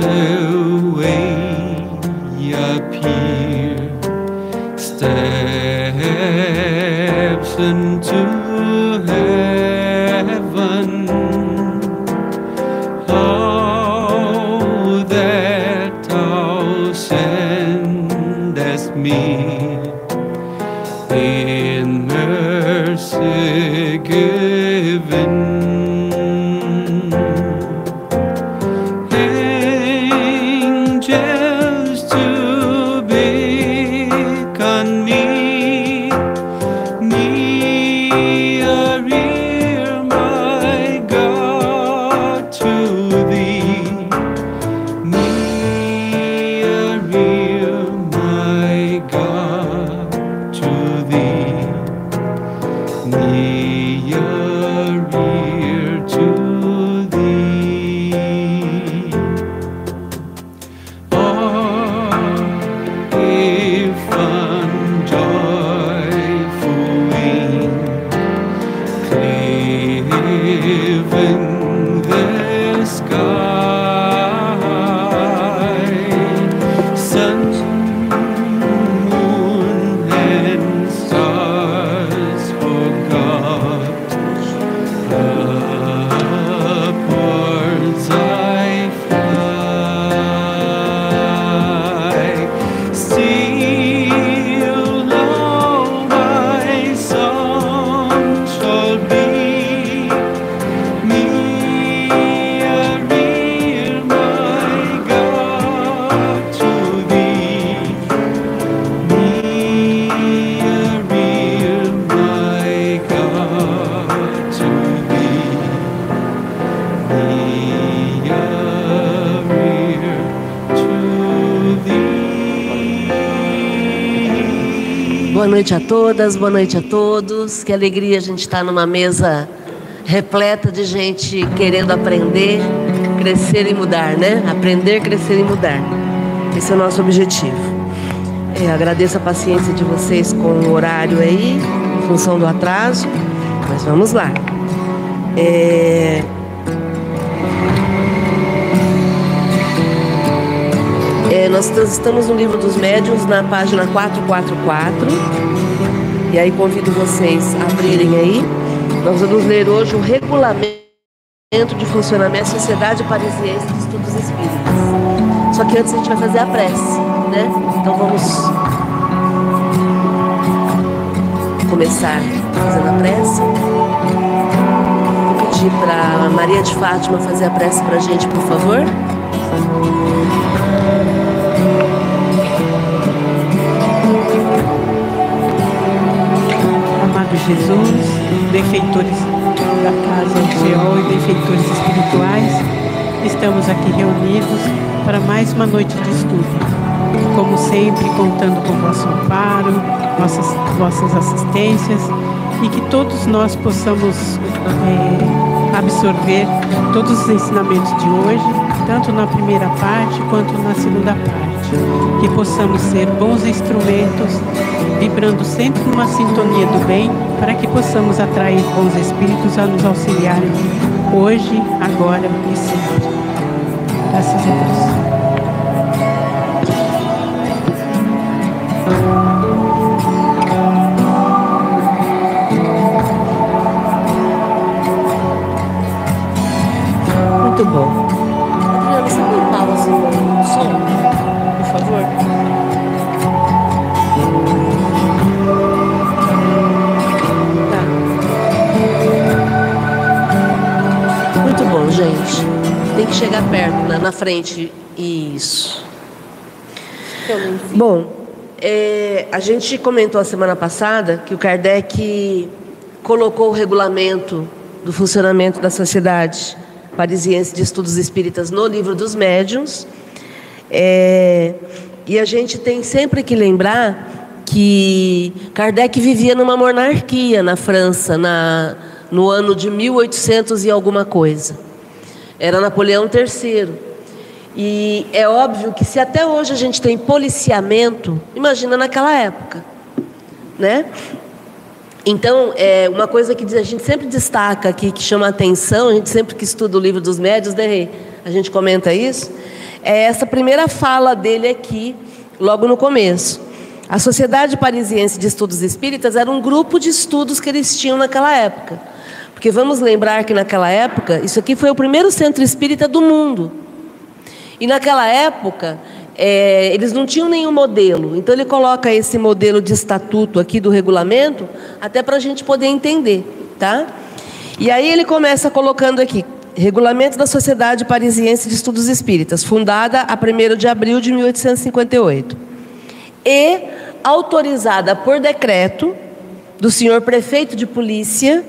the way Boa noite a todas, boa noite a todos. Que alegria a gente estar numa mesa repleta de gente querendo aprender, crescer e mudar, né? Aprender, crescer e mudar. Esse é o nosso objetivo. É, agradeço a paciência de vocês com o horário aí, em função do atraso, mas vamos lá. É, É, nós estamos no livro dos médiuns, na página 444. E aí convido vocês a abrirem aí. Nós vamos ler hoje o regulamento de funcionamento da Sociedade Parisiense de Estudos Espíritas. Só que antes a gente vai fazer a prece, né? Então vamos começar fazendo a prece. Vou pedir para Maria de Fátima fazer a prece para a gente, por favor. Jesus, benfeitores da casa UCO e benfeitores espirituais, estamos aqui reunidos para mais uma noite de estudo. Como sempre, contando com vosso amparo, vossas, vossas assistências e que todos nós possamos eh, absorver todos os ensinamentos de hoje, tanto na primeira parte quanto na segunda parte. Que possamos ser bons instrumentos, vibrando sempre numa sintonia do bem, para que possamos atrair bons espíritos a nos auxiliarem hoje, agora e sempre. Graças a Deus. Muito bom. Na frente. Isso. Bom, é, a gente comentou a semana passada que o Kardec colocou o regulamento do funcionamento da sociedade parisiense de estudos espíritas no livro dos médiuns. É, e a gente tem sempre que lembrar que Kardec vivia numa monarquia na França, na, no ano de 1800 e alguma coisa. Era Napoleão III. E é óbvio que se até hoje a gente tem policiamento, imagina naquela época, né? Então, é uma coisa que a gente sempre destaca aqui, que chama atenção, a gente sempre que estuda o livro dos médios, né, a gente comenta isso, é essa primeira fala dele aqui, logo no começo. A Sociedade Parisiense de Estudos Espíritas era um grupo de estudos que eles tinham naquela época. Porque vamos lembrar que naquela época, isso aqui foi o primeiro centro espírita do mundo. E naquela época, é, eles não tinham nenhum modelo. Então ele coloca esse modelo de estatuto aqui do regulamento, até para a gente poder entender. Tá? E aí ele começa colocando aqui, Regulamento da Sociedade Parisiense de Estudos Espíritas, fundada a 1 de abril de 1858. E autorizada por decreto do senhor prefeito de polícia,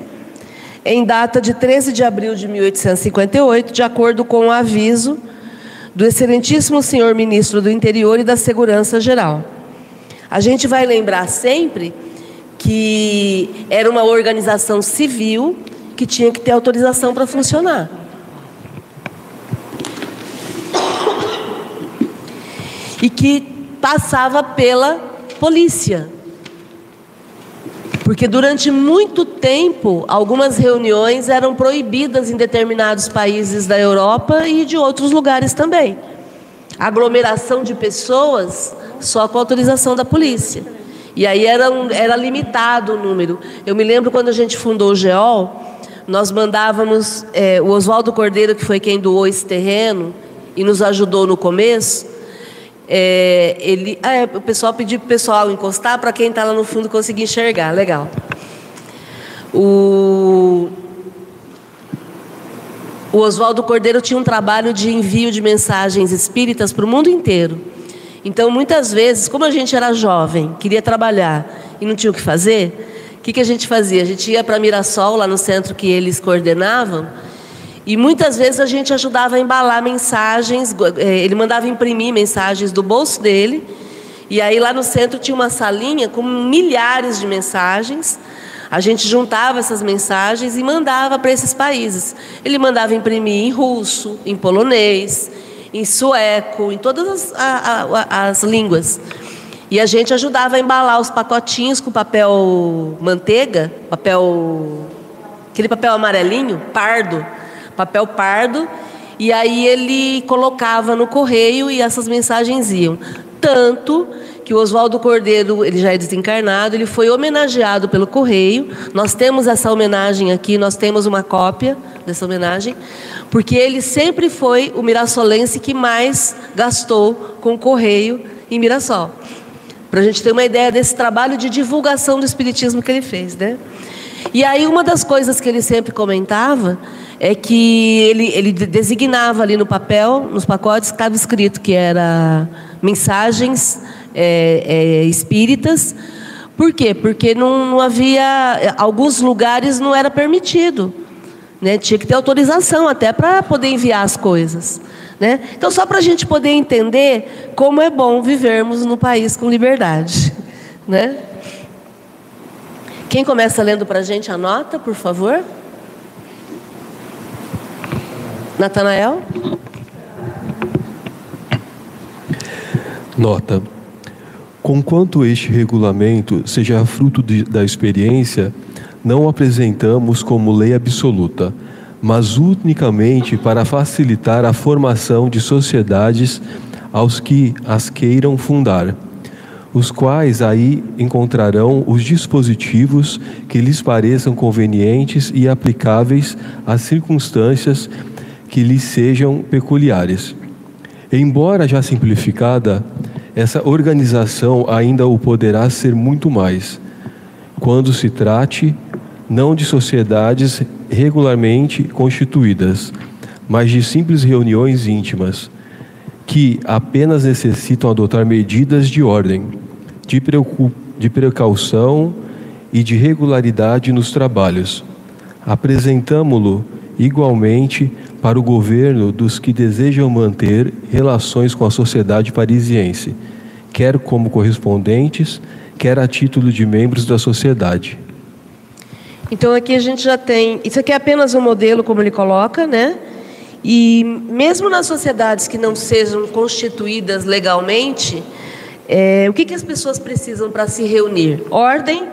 em data de 13 de abril de 1858, de acordo com o aviso do excelentíssimo senhor ministro do Interior e da Segurança Geral. A gente vai lembrar sempre que era uma organização civil que tinha que ter autorização para funcionar. E que passava pela polícia. Porque durante muito tempo, algumas reuniões eram proibidas em determinados países da Europa e de outros lugares também. Aglomeração de pessoas só com autorização da polícia. E aí era, era limitado o número. Eu me lembro quando a gente fundou o GEOL, nós mandávamos é, o Oswaldo Cordeiro, que foi quem doou esse terreno e nos ajudou no começo. É, ele, ah, é, o pessoal pediu para o pessoal encostar para quem está lá no fundo conseguir enxergar. Legal. O, o Oswaldo Cordeiro tinha um trabalho de envio de mensagens espíritas para o mundo inteiro. Então, muitas vezes, como a gente era jovem, queria trabalhar e não tinha o que fazer, o que, que a gente fazia? A gente ia para Mirassol, lá no centro que eles coordenavam, e muitas vezes a gente ajudava a embalar mensagens, eh, ele mandava imprimir mensagens do bolso dele, e aí lá no centro tinha uma salinha com milhares de mensagens. A gente juntava essas mensagens e mandava para esses países. Ele mandava imprimir em russo, em polonês, em sueco, em todas as, a, a, as línguas. E a gente ajudava a embalar os pacotinhos com papel manteiga, papel aquele papel amarelinho, pardo papel pardo, e aí ele colocava no correio e essas mensagens iam. Tanto que o Oswaldo Cordeiro, ele já é desencarnado, ele foi homenageado pelo correio. Nós temos essa homenagem aqui, nós temos uma cópia dessa homenagem, porque ele sempre foi o mirassolense que mais gastou com o correio em Mirassol. Para a gente ter uma ideia desse trabalho de divulgação do espiritismo que ele fez, né? E aí uma das coisas que ele sempre comentava é que ele, ele designava ali no papel, nos pacotes, estava escrito que era mensagens é, é, espíritas. Por quê? Porque não, não havia. Alguns lugares não era permitido. Né? Tinha que ter autorização até para poder enviar as coisas. Né? Então, só para a gente poder entender como é bom vivermos no país com liberdade. Né? Quem começa lendo para a gente a nota, por favor? Natanael? Nota. Conquanto este regulamento seja fruto de, da experiência, não o apresentamos como lei absoluta, mas unicamente para facilitar a formação de sociedades aos que as queiram fundar, os quais aí encontrarão os dispositivos que lhes pareçam convenientes e aplicáveis às circunstâncias que lhe sejam peculiares. Embora já simplificada, essa organização ainda o poderá ser muito mais, quando se trate não de sociedades regularmente constituídas, mas de simples reuniões íntimas, que apenas necessitam adotar medidas de ordem, de, de precaução e de regularidade nos trabalhos. Apresentamo-lo igualmente para o governo dos que desejam manter relações com a sociedade parisiense, quer como correspondentes, quer a título de membros da sociedade. Então aqui a gente já tem, isso aqui é apenas um modelo como ele coloca, né? E mesmo nas sociedades que não sejam constituídas legalmente, é, o que, que as pessoas precisam para se reunir? Ordem,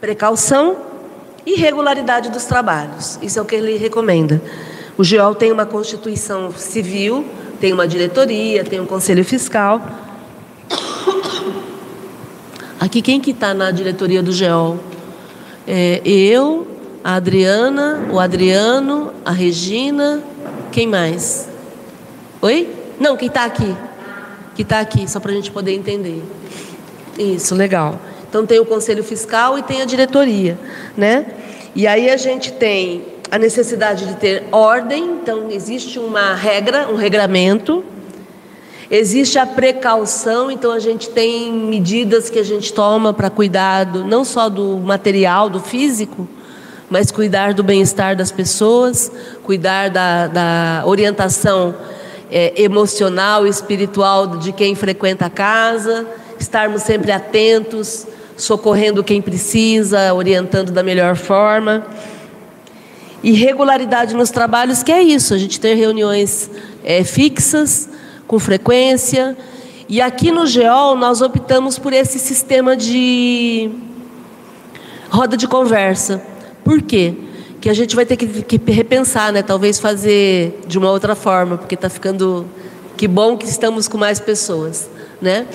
precaução e regularidade dos trabalhos. Isso é o que ele recomenda. O GEOL tem uma constituição civil Tem uma diretoria, tem um conselho fiscal. Aqui quem que está na diretoria do GEOL? É, eu, a Adriana, o Adriano, a Regina, quem mais? Oi? Não, quem está aqui? Que está aqui, só para a gente poder entender. Isso, legal. Então tem o conselho fiscal e tem a diretoria, né? E aí a gente tem a necessidade de ter ordem, então existe uma regra, um regramento. Existe a precaução, então a gente tem medidas que a gente toma para cuidado não só do material, do físico, mas cuidar do bem-estar das pessoas, cuidar da, da orientação é, emocional e espiritual de quem frequenta a casa, estarmos sempre atentos, socorrendo quem precisa, orientando da melhor forma. E regularidade nos trabalhos, que é isso, a gente ter reuniões é, fixas, com frequência. E aqui no GEOL nós optamos por esse sistema de roda de conversa. Por quê? Que a gente vai ter que, que repensar, né? Talvez fazer de uma outra forma, porque está ficando. Que bom que estamos com mais pessoas, né?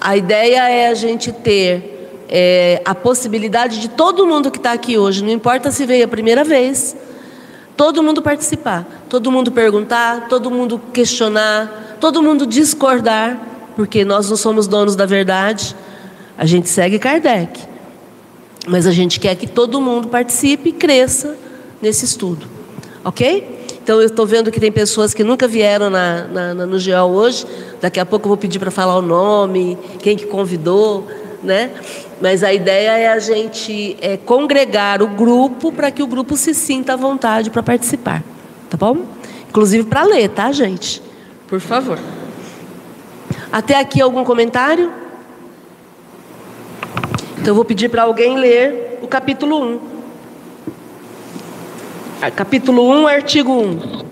A ideia é a gente ter é, a possibilidade de todo mundo que está aqui hoje, não importa se veio a primeira vez, todo mundo participar, todo mundo perguntar, todo mundo questionar, todo mundo discordar, porque nós não somos donos da verdade. A gente segue Kardec, mas a gente quer que todo mundo participe e cresça nesse estudo, ok? Então eu estou vendo que tem pessoas que nunca vieram na, na, na no GEO hoje. Daqui a pouco eu vou pedir para falar o nome, quem que convidou, né? Mas a ideia é a gente é, congregar o grupo para que o grupo se sinta à vontade para participar, tá bom? Inclusive para ler, tá, gente? Por favor. Até aqui algum comentário? Então eu vou pedir para alguém ler o capítulo 1. Ah, Capítulo 1, artigo 1.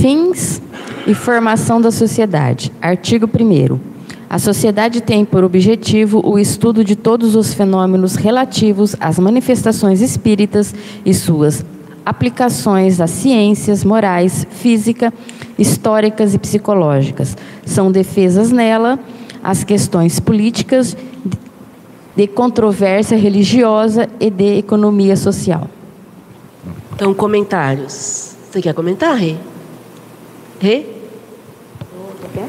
Fins e formação da sociedade. Artigo 1. A sociedade tem por objetivo o estudo de todos os fenômenos relativos às manifestações espíritas e suas aplicações às ciências morais, física, históricas e psicológicas. São defesas nela as questões políticas, de controvérsia religiosa e de economia social. Então, comentários. Você quer comentar, Rê? Rê?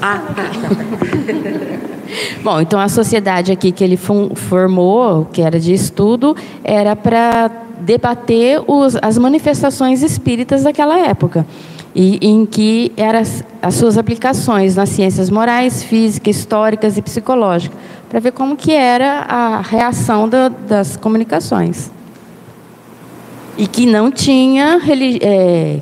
Ah, tá. Bom, então a sociedade aqui que ele formou, que era de estudo, era para debater os- as manifestações espíritas daquela época. E em que eram as, as suas aplicações nas ciências morais, físicas, históricas e psicológicas, para ver como que era a reação da- das comunicações. E que não tinha, é,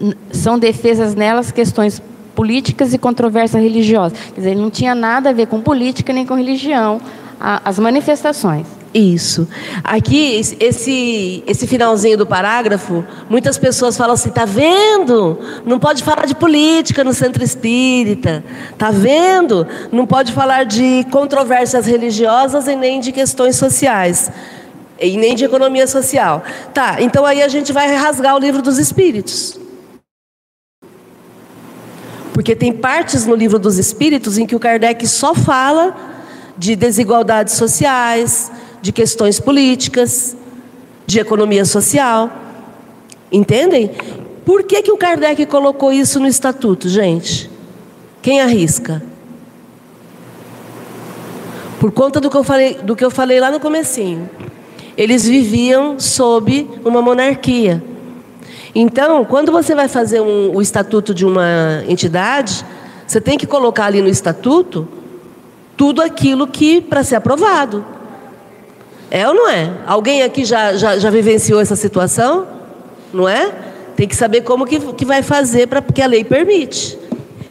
n- são defesas nelas questões políticas e controvérsias religiosas. Quer dizer, não tinha nada a ver com política nem com religião, a- as manifestações. Isso. Aqui, esse, esse finalzinho do parágrafo, muitas pessoas falam assim: tá vendo? Não pode falar de política no centro espírita. Tá vendo? Não pode falar de controvérsias religiosas e nem de questões sociais. E nem de economia social. Tá, então aí a gente vai rasgar o livro dos espíritos. Porque tem partes no livro dos espíritos em que o Kardec só fala de desigualdades sociais, de questões políticas, de economia social. Entendem? Por que, que o Kardec colocou isso no estatuto, gente? Quem arrisca? Por conta do que eu falei, do que eu falei lá no comecinho. Eles viviam sob uma monarquia. Então, quando você vai fazer um, o estatuto de uma entidade, você tem que colocar ali no estatuto tudo aquilo que para ser aprovado. É ou não é? Alguém aqui já, já, já vivenciou essa situação? Não é? Tem que saber como que, que vai fazer para porque a lei permite.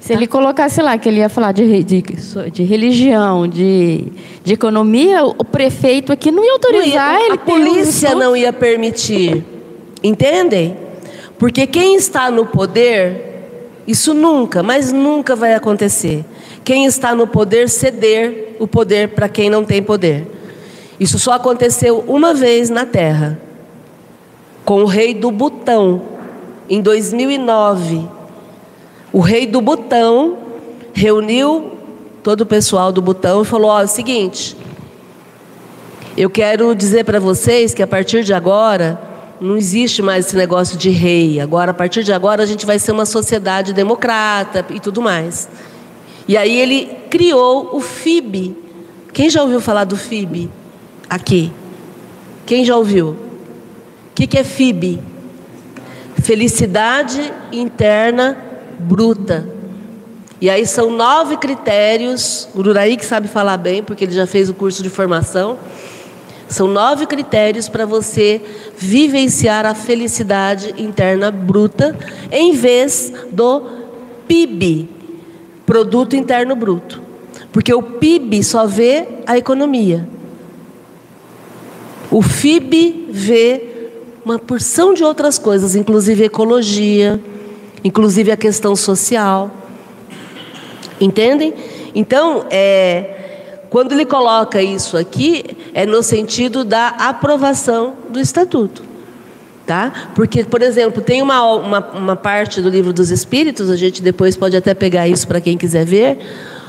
Se ele colocasse lá que ele ia falar de, de, de religião, de, de economia, o prefeito aqui não ia autorizar Não ia- ele a ter um polícia estudo. não ia permitir. Entendem? Porque quem está no poder, isso nunca, mas nunca vai acontecer. Quem está no poder ceder o poder para quem não tem poder. Isso só aconteceu uma vez na Terra, com o rei do Butão, em 2009, o rei do Butão reuniu todo o pessoal do Butão e falou: Ó, é o seguinte, eu quero dizer para vocês que a partir de agora não existe mais esse negócio de rei. Agora, a partir de agora, a gente vai ser uma sociedade democrata e tudo mais. E aí ele criou o FIB. Quem já ouviu falar do FIB? Aqui. Quem já ouviu? O que, que é FIB? Felicidade interna bruta. E aí são nove critérios. O Uraí que sabe falar bem, porque ele já fez o curso de formação. São nove critérios para você vivenciar a felicidade interna bruta, em vez do PIB, Produto Interno Bruto. Porque o PIB só vê a economia. O FIB vê uma porção de outras coisas, inclusive ecologia, inclusive a questão social. Entendem? Então, é, quando ele coloca isso aqui, é no sentido da aprovação do estatuto. Tá? Porque, por exemplo, tem uma, uma, uma parte do livro dos Espíritos, a gente depois pode até pegar isso para quem quiser ver,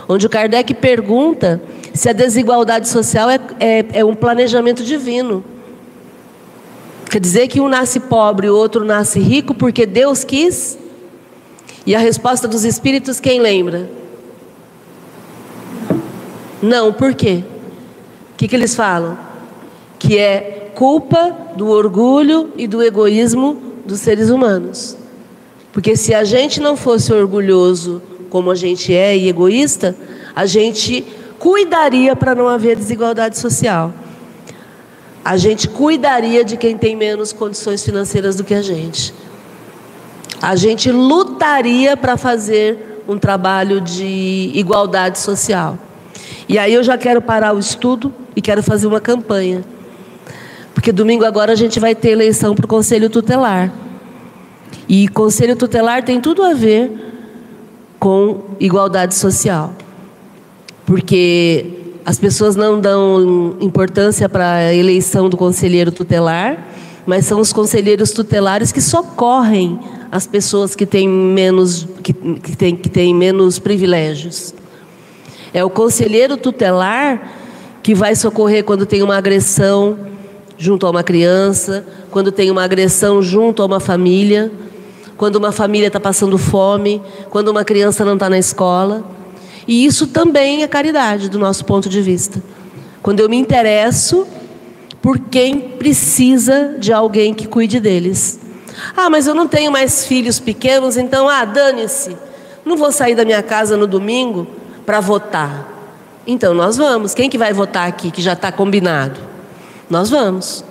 onde o Kardec pergunta se a desigualdade social é, é, é um planejamento divino. Quer dizer que um nasce pobre e o outro nasce rico porque Deus quis? E a resposta dos espíritos, quem lembra? Não, por quê? O que, que eles falam? Que é culpa do orgulho e do egoísmo dos seres humanos. Porque se a gente não fosse orgulhoso como a gente é e egoísta, a gente cuidaria para não haver desigualdade social. A gente cuidaria de quem tem menos condições financeiras do que a gente. A gente lutaria para fazer um trabalho de igualdade social. E aí eu já quero parar o estudo e quero fazer uma campanha. Porque domingo agora a gente vai ter eleição para o Conselho Tutelar. E Conselho Tutelar tem tudo a ver com igualdade social. Porque as pessoas não dão importância para a eleição do conselheiro tutelar, mas são os conselheiros tutelares que socorrem as pessoas que têm menos, que, que têm, que têm menos privilégios. É o conselheiro tutelar que vai socorrer quando tem uma agressão junto a uma criança, quando tem uma agressão junto a uma família, quando uma família está passando fome, quando uma criança não está na escola. E isso também é caridade, do nosso ponto de vista. Quando eu me interesso por quem precisa de alguém que cuide deles. Ah, mas eu não tenho mais filhos pequenos, então, ah, dane-se. Não vou sair da minha casa no domingo para votar. Então nós vamos. Quem que vai votar aqui que já está combinado? Nós vamos.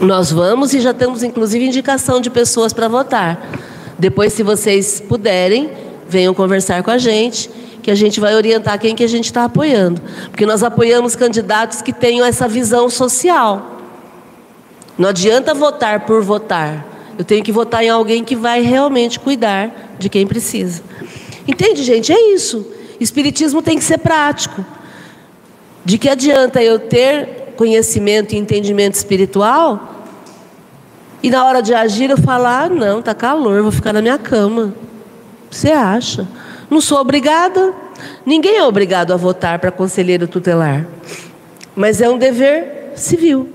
Nós vamos e já temos inclusive indicação de pessoas para votar. Depois, se vocês puderem, venham conversar com a gente, que a gente vai orientar quem que a gente está apoiando. Porque nós apoiamos candidatos que tenham essa visão social. Não adianta votar por votar. Eu tenho que votar em alguém que vai realmente cuidar de quem precisa. Entende, gente? É isso. Espiritismo tem que ser prático. De que adianta eu ter conhecimento e entendimento espiritual e na hora de agir eu falar: ah, não, tá calor, vou ficar na minha cama. Você acha? Não sou obrigada. Ninguém é obrigado a votar para conselheiro tutelar. Mas é um dever civil.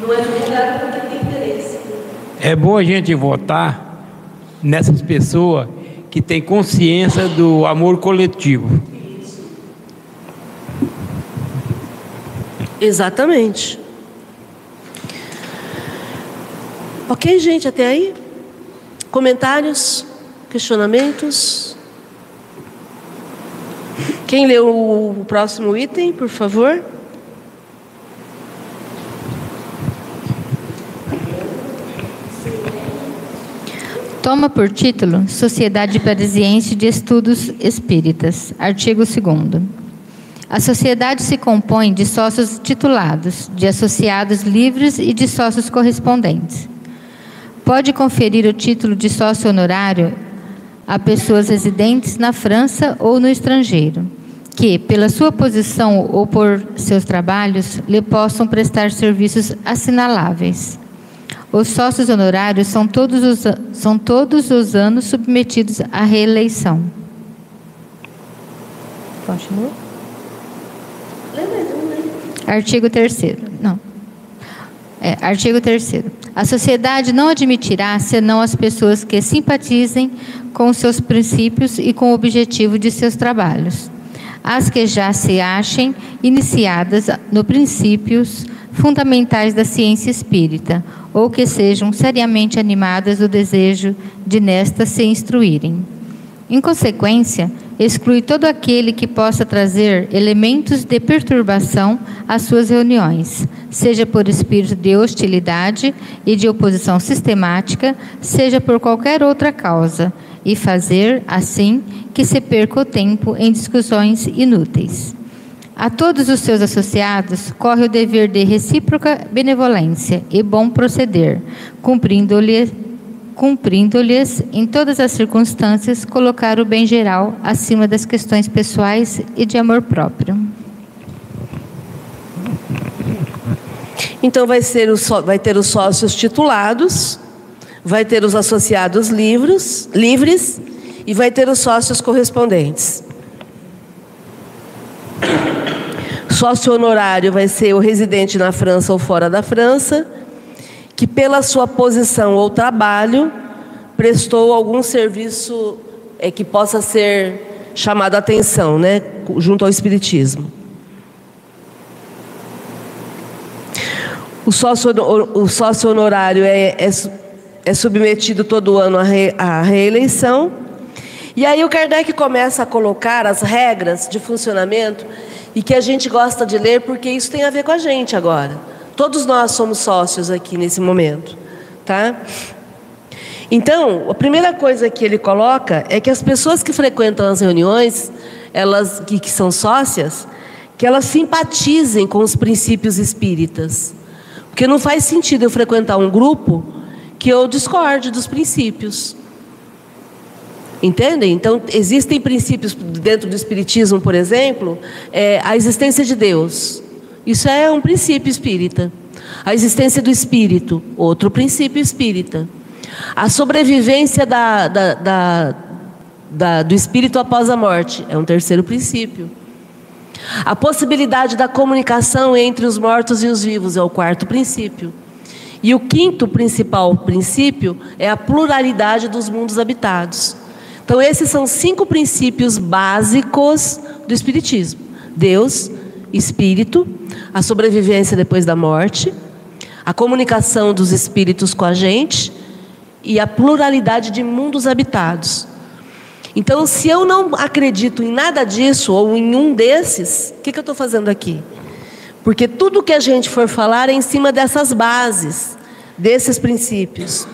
Não é obrigado porque. É bom a gente votar nessas pessoas que têm consciência do amor coletivo. Exatamente. Ok, gente, até aí? Comentários? Questionamentos? Quem leu o próximo item, por favor? Toma por título Sociedade Parisiense de Estudos Espíritas, artigo 2 A sociedade se compõe de sócios titulados, de associados livres e de sócios correspondentes. Pode conferir o título de sócio honorário a pessoas residentes na França ou no estrangeiro, que, pela sua posição ou por seus trabalhos, lhe possam prestar serviços assinaláveis. Os sócios honorários são todos os, são todos os anos submetidos à reeleição. Continua? Artigo 3 Não. É, artigo 3 A sociedade não admitirá senão as pessoas que simpatizem com seus princípios e com o objetivo de seus trabalhos. As que já se achem iniciadas no princípios fundamentais da ciência espírita, ou que sejam seriamente animadas do desejo de nesta se instruírem. Em consequência, exclui todo aquele que possa trazer elementos de perturbação às suas reuniões, seja por espírito de hostilidade e de oposição sistemática, seja por qualquer outra causa, e fazer, assim, que se perca o tempo em discussões inúteis. A todos os seus associados corre o dever de recíproca benevolência e bom proceder, cumprindo-lhe cumprindo-lhes, em todas as circunstâncias, colocar o bem geral acima das questões pessoais e de amor próprio. Então vai, ser o vai ter os sócios titulados, vai ter os associados livres, livres e vai ter os sócios correspondentes. Sócio honorário vai ser o residente na França ou fora da França, que pela sua posição ou trabalho prestou algum serviço é, que possa ser chamado a atenção, né, junto ao espiritismo. O sócio, o sócio honorário é, é, é submetido todo ano à, re- à reeleição. E aí o Kardec começa a colocar as regras de funcionamento e que a gente gosta de ler porque isso tem a ver com a gente agora. Todos nós somos sócios aqui nesse momento, tá? Então, a primeira coisa que ele coloca é que as pessoas que frequentam as reuniões, elas que, que são sócias, que elas simpatizem com os princípios espíritas. Porque não faz sentido eu frequentar um grupo que eu discorde dos princípios. Entendem? Então, existem princípios dentro do Espiritismo, por exemplo, é, a existência de Deus. Isso é um princípio espírita. A existência do espírito, outro princípio espírita. A sobrevivência da, da, da, da- do espírito após a morte é um terceiro princípio. A possibilidade da comunicação entre os mortos e os vivos é o quarto princípio. E o quinto principal princípio é a pluralidade dos mundos habitados. Então, esses são cinco princípios básicos do Espiritismo: Deus, Espírito, a sobrevivência depois da morte, a comunicação dos espíritos com a gente e a pluralidade de mundos habitados. Então, se eu não acredito em nada disso ou em um desses, o que, que eu estou fazendo aqui? Porque tudo que a gente for falar é em cima dessas bases, desses princípios.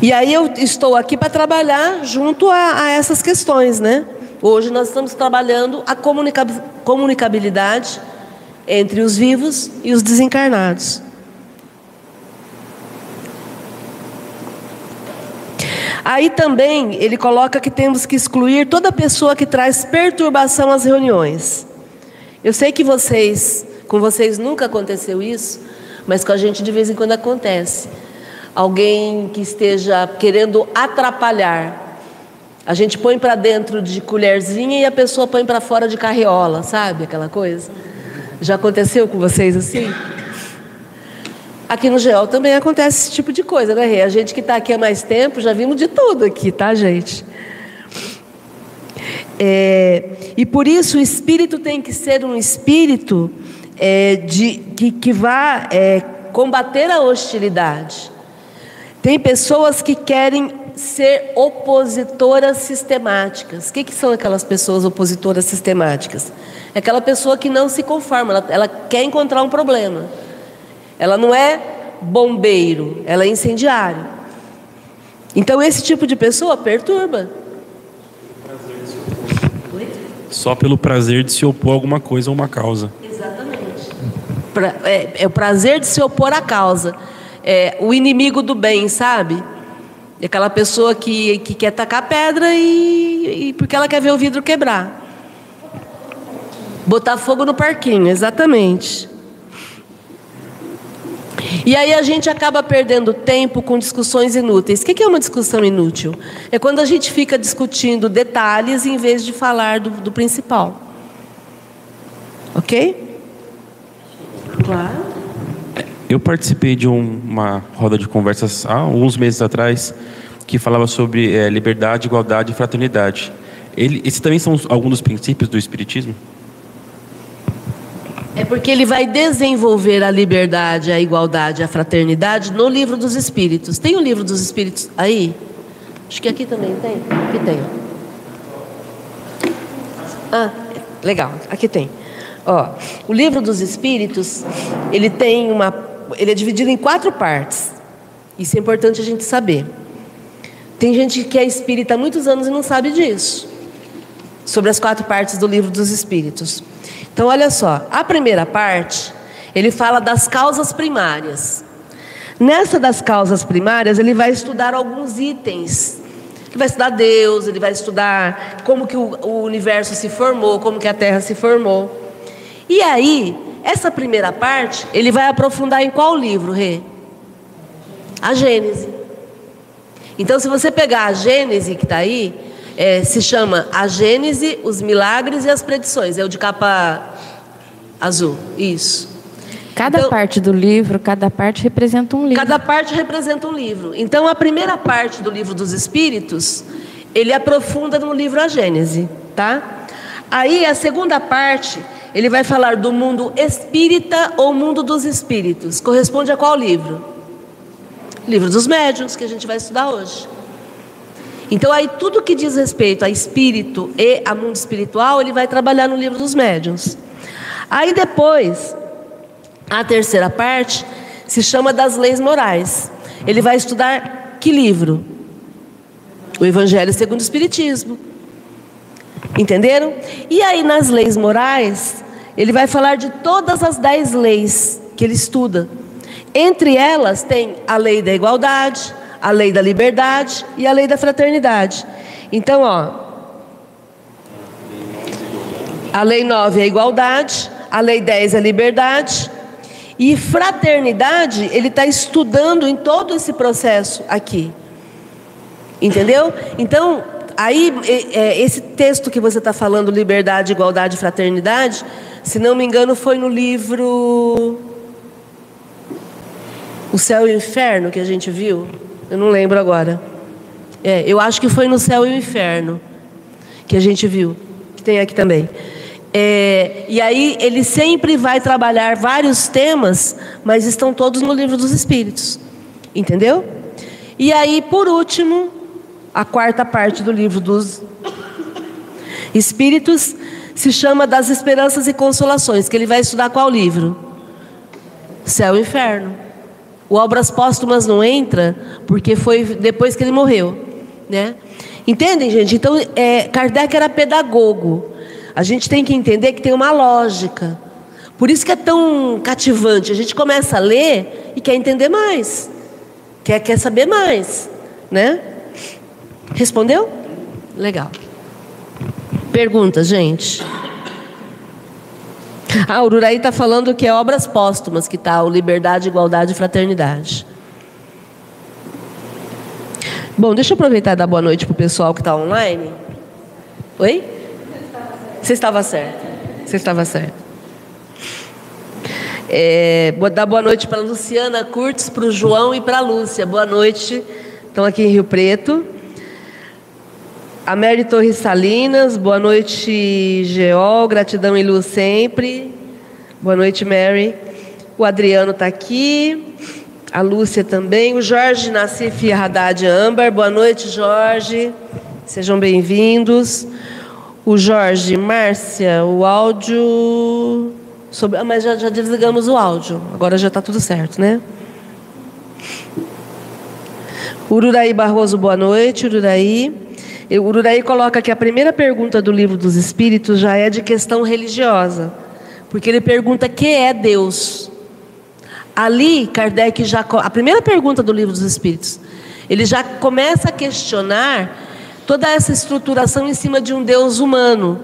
E aí eu estou aqui para trabalhar junto a, a essas questões, né? Hoje nós estamos trabalhando a comunica- comunicabilidade entre os vivos e os desencarnados. Aí também ele coloca que temos que excluir toda pessoa que traz perturbação às reuniões. Eu sei que vocês, com vocês nunca aconteceu isso, mas com a gente de vez em quando acontece. Alguém que esteja querendo atrapalhar. A gente põe para dentro de colherzinha e a pessoa põe para fora de carriola, sabe? Aquela coisa. Já aconteceu com vocês assim? Aqui no GEOL também acontece esse tipo de coisa, né, Rê? A gente que está aqui há mais tempo já vimos de tudo aqui, tá, gente? É, e por isso o espírito tem que ser um espírito é, de, que, que vá é, combater a hostilidade. Tem pessoas que querem ser opositoras sistemáticas. O que, que são aquelas pessoas opositoras sistemáticas? É aquela pessoa que não se conforma, ela, ela quer encontrar um problema. Ela não é bombeiro, ela é incendiário. Então esse tipo de pessoa perturba. Só pelo prazer de se opor a alguma coisa ou uma causa. Exatamente. Pra- é, é o prazer de se opor à causa. É, o inimigo do bem, sabe? E aquela pessoa que, que quer tacar pedra e, e porque ela quer ver o vidro quebrar. Botar fogo no parquinho, exatamente. E aí a gente acaba perdendo tempo com discussões inúteis. O que é uma discussão inútil? É quando a gente fica discutindo detalhes em vez de falar do, do principal. Ok? Claro. Eu participei de um- uma roda de conversas há alguns meses atrás que falava sobre eh, liberdade, igualdade e fraternidade. Ele, esses também são alguns dos princípios do Espiritismo? É porque ele vai desenvolver a liberdade, a igualdade, a fraternidade no livro dos Espíritos. Tem o livro dos Espíritos aí? Acho que aqui também tem. Aqui tem. Ah, legal. Aqui tem. Ó, o livro dos Espíritos, ele tem uma, ele é dividido em quatro partes. Isso é importante a gente saber. Tem gente que é espírita há muitos anos e não sabe disso. Sobre as quatro partes do livro dos Espíritos. Então, olha só, a primeira parte, ele fala das causas primárias. Nessa das causas primárias, ele vai estudar alguns itens. Ele vai estudar Deus, ele vai estudar como que o, o universo se formou, como que a Terra se formou. E aí, essa primeira parte, ele vai aprofundar em qual livro, Rê? A Gênese. Então, se você pegar a Gênese que está aí, é, se chama A Gênese, os Milagres e as Predições. É o de capa azul. Isso. Cada Então- parte do livro, cada parte representa um livro. Cada parte representa um livro. Então, a primeira parte do livro dos Espíritos, ele aprofunda no livro A Gênese, tá? Aí, a segunda parte, ele vai falar do mundo espírita ou mundo dos espíritos. Corresponde a qual livro? Livro dos Médiuns, que a gente vai estudar hoje. Então, aí, tudo que diz respeito a espírito e a mundo espiritual, ele vai trabalhar no livro dos Médiuns. Aí, depois, a terceira parte se chama das leis morais. Ele vai estudar que livro? O Evangelho segundo o Espiritismo. Entenderam? E aí, nas leis morais, ele vai falar de todas as dez leis que ele estuda. Entre elas tem a lei da igualdade, a lei da liberdade e a lei da fraternidade. Então, ó, a lei 9 é a igualdade, a lei 10 é a liberdade. E fraternidade, ele está estudando em todo esse processo aqui. Entendeu? Então, aí, é, esse texto que você está falando, liberdade, igualdade fraternidade, se não me engano, foi no livro O Céu e o Inferno que a gente viu. Eu não lembro agora. É, eu acho que foi no Céu e o Inferno que a gente viu, que tem aqui também. É, e aí ele sempre vai trabalhar vários temas, mas estão todos no livro dos Espíritos. Entendeu? E aí, por último, a quarta parte do livro dos Espíritos se chama das esperanças e consolações, que ele vai estudar qual livro? Céu e Inferno. O Obras Póstumas não entra porque foi depois que ele morreu, né? Entendem, gente? Então, é, Kardec era pedagogo. A gente tem que entender que tem uma lógica. Por isso que é tão cativante. A gente começa a ler e quer entender mais. Quer, quer saber mais, né? Respondeu? Legal. Pergunta, gente. Ah, Ururaí está falando que é obras póstumas que está o Liberdade, Igualdade e Fraternidade. Bom, deixa eu aproveitar e dar boa noite para o pessoal que está online. Oi? Você estava certo. Você estava certo. É, vou dar boa noite para a Luciana Curtis, para o João e para a Lúcia. Boa noite. Estão aqui em Rio Preto. A Mary Torres Salinas, boa noite, Geol, gratidão e luz sempre. Boa noite, Mary. O Adriano está aqui, a Lúcia também, o Jorge Nassif Haddad Ambar, boa noite, Jorge. Sejam bem-vindos. O Jorge, Márcia, o áudio. Sobre... Ah, mas já, já desligamos o áudio, agora já está tudo certo, né? Ururaí Barroso, boa noite, Ururaí. O Ururaí coloca que a primeira pergunta do livro dos Espíritos já é de questão religiosa, porque ele pergunta que é Deus. Ali, Kardec já. A primeira pergunta do livro dos Espíritos, ele já começa a questionar toda essa estruturação em cima de um Deus humano,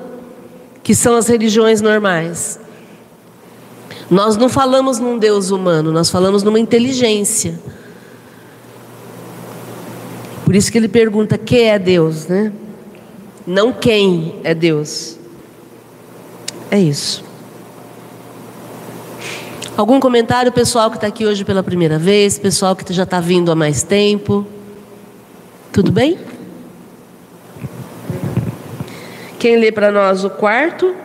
que são as religiões normais. Nós não falamos num Deus humano, nós falamos numa inteligência. Por isso que ele pergunta: que é Deus, né? Não quem é Deus. É isso. Algum comentário, pessoal que está aqui hoje pela primeira vez, pessoal que já está vindo há mais tempo? Tudo bem? Quem lê para nós o quarto?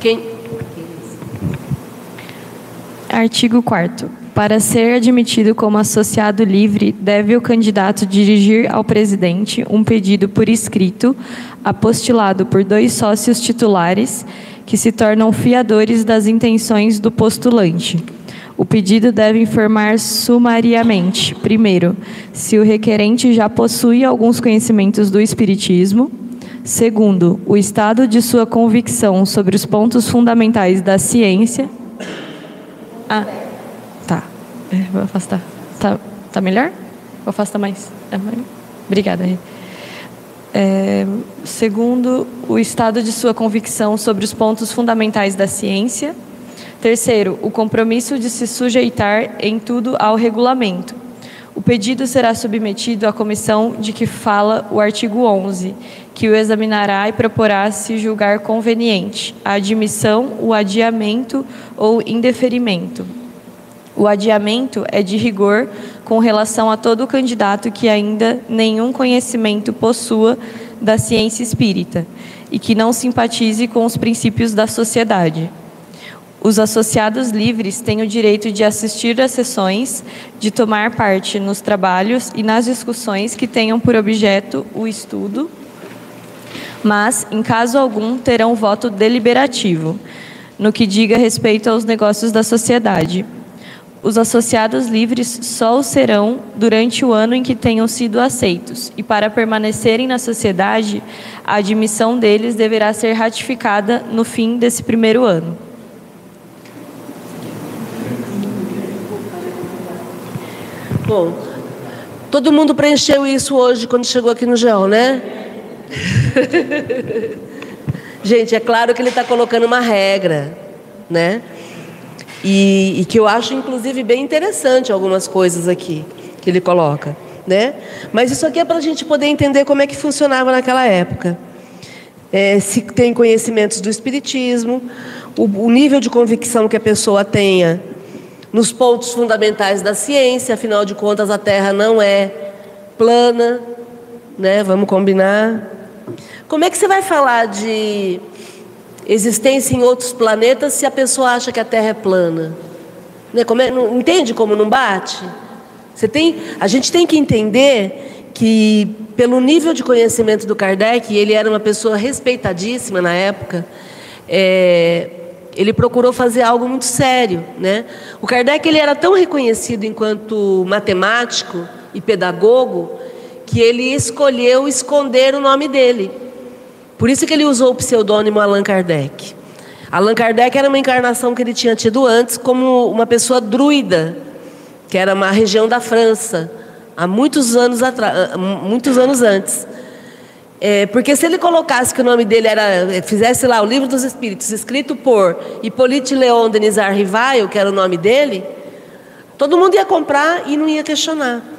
Quem? Artigo 4 Para ser admitido como associado livre, deve o candidato dirigir ao presidente um pedido por escrito, apostilado por dois sócios titulares, que se tornam fiadores das intenções do postulante. O pedido deve informar sumariamente, primeiro, se o requerente já possui alguns conhecimentos do Espiritismo, segundo, o estado de sua convicção sobre os pontos fundamentais da ciência. Ah, tá. É, vou afastar. Tá, tá melhor? Vou afastar mais. É, mais- Obrigada. É, segundo, o estado de sua convicção sobre os pontos fundamentais da ciência. Terceiro, o compromisso de se sujeitar em tudo ao regulamento. O pedido será submetido à comissão de que fala o artigo 11, que o examinará e proporá se julgar conveniente a admissão, o adiamento ou indeferimento. O adiamento é de rigor com relação a todo candidato que ainda nenhum conhecimento possua da ciência espírita e que não simpatize com os princípios da sociedade. Os associados livres têm o direito de assistir às sessões, de tomar parte nos trabalhos e nas discussões que tenham por objeto o estudo, mas, em caso algum, terão voto deliberativo, no que diga respeito aos negócios da sociedade. Os associados livres só o serão durante o ano em que tenham sido aceitos, e para permanecerem na sociedade, a admissão deles deverá ser ratificada no fim desse primeiro ano. Bom, todo mundo preencheu isso hoje quando chegou aqui no GEO, né? Gente, é claro que ele está colocando uma regra, né? E, e que eu acho, inclusive, bem interessante algumas coisas aqui que ele coloca, né? Mas isso aqui é para a gente poder entender como é que funcionava naquela época. É, se tem conhecimentos do Espiritismo, o, o nível de convicção que a pessoa tenha nos pontos fundamentais da ciência, afinal de contas a Terra não é plana, né? Vamos combinar. Como é que você vai falar de existência em outros planetas se a pessoa acha que a Terra é plana? Né? Como é- não- entende como não bate? Você tem, a gente tem que entender que pelo nível de conhecimento do Kardec, ele era uma pessoa respeitadíssima na época, é, ele procurou fazer algo muito sério, né? O Kardec ele era tão reconhecido enquanto matemático e pedagogo que ele escolheu esconder o nome dele. Por isso que ele usou o pseudônimo Allan Kardec. Allan Kardec era uma encarnação que ele tinha tido antes como uma pessoa druida, que era uma região da França, há muitos anos atrás, muitos anos antes. É, porque se ele colocasse que o nome dele era, fizesse lá o Livro dos Espíritos, escrito por Hippolyte Léon Denisard Rivail, que era o nome dele, todo mundo ia comprar e não ia questionar.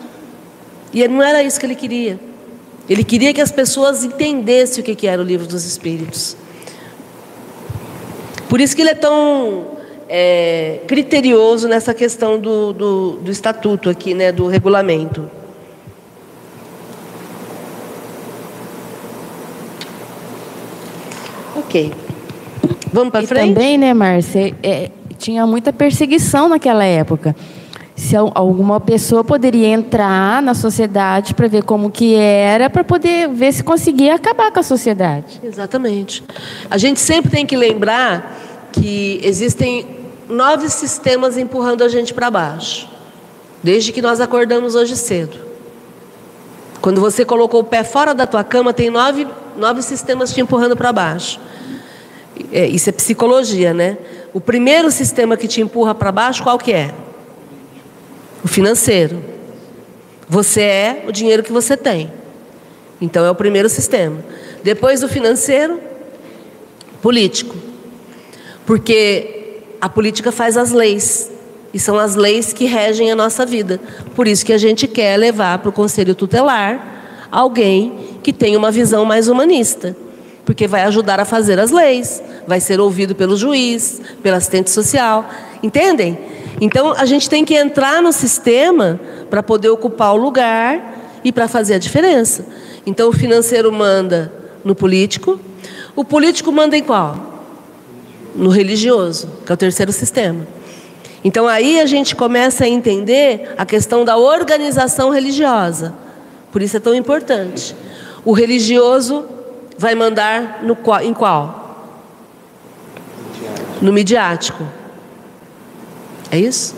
E não era isso que ele queria. Ele queria que as pessoas entendessem o que era o Livro dos Espíritos. Por isso que ele é tão é, criterioso nessa questão do, do, do estatuto aqui, né, do regulamento. Ok. Vamos para frente? também, né, Márcia, é, tinha muita perseguição naquela época. Se al- alguma pessoa poderia entrar na sociedade para ver como que era, para poder ver se conseguia acabar com a sociedade. Exatamente. A gente sempre tem que lembrar que existem nove sistemas empurrando a gente para baixo, desde que nós acordamos hoje cedo. Quando você colocou o pé fora da tua cama, tem nove, nove sistemas te empurrando para baixo. É, isso é psicologia, né? O primeiro sistema que te empurra para baixo, qual que é? O financeiro. Você é o dinheiro que você tem. Então é o primeiro sistema. Depois do financeiro, político. Porque a política faz as leis. E são as leis que regem a nossa vida. Por isso que a gente quer levar para o conselho tutelar alguém que tenha uma visão mais humanista. Porque vai ajudar a fazer as leis, vai ser ouvido pelo juiz, pelo assistente social. Entendem? Então a gente tem que entrar no sistema para poder ocupar o lugar e para fazer a diferença. Então o financeiro manda no político, o político manda em qual? No religioso, que é o terceiro sistema. Então aí a gente começa a entender a questão da organização religiosa. Por isso é tão importante. O religioso vai mandar no qual, em qual? No midiático. É isso?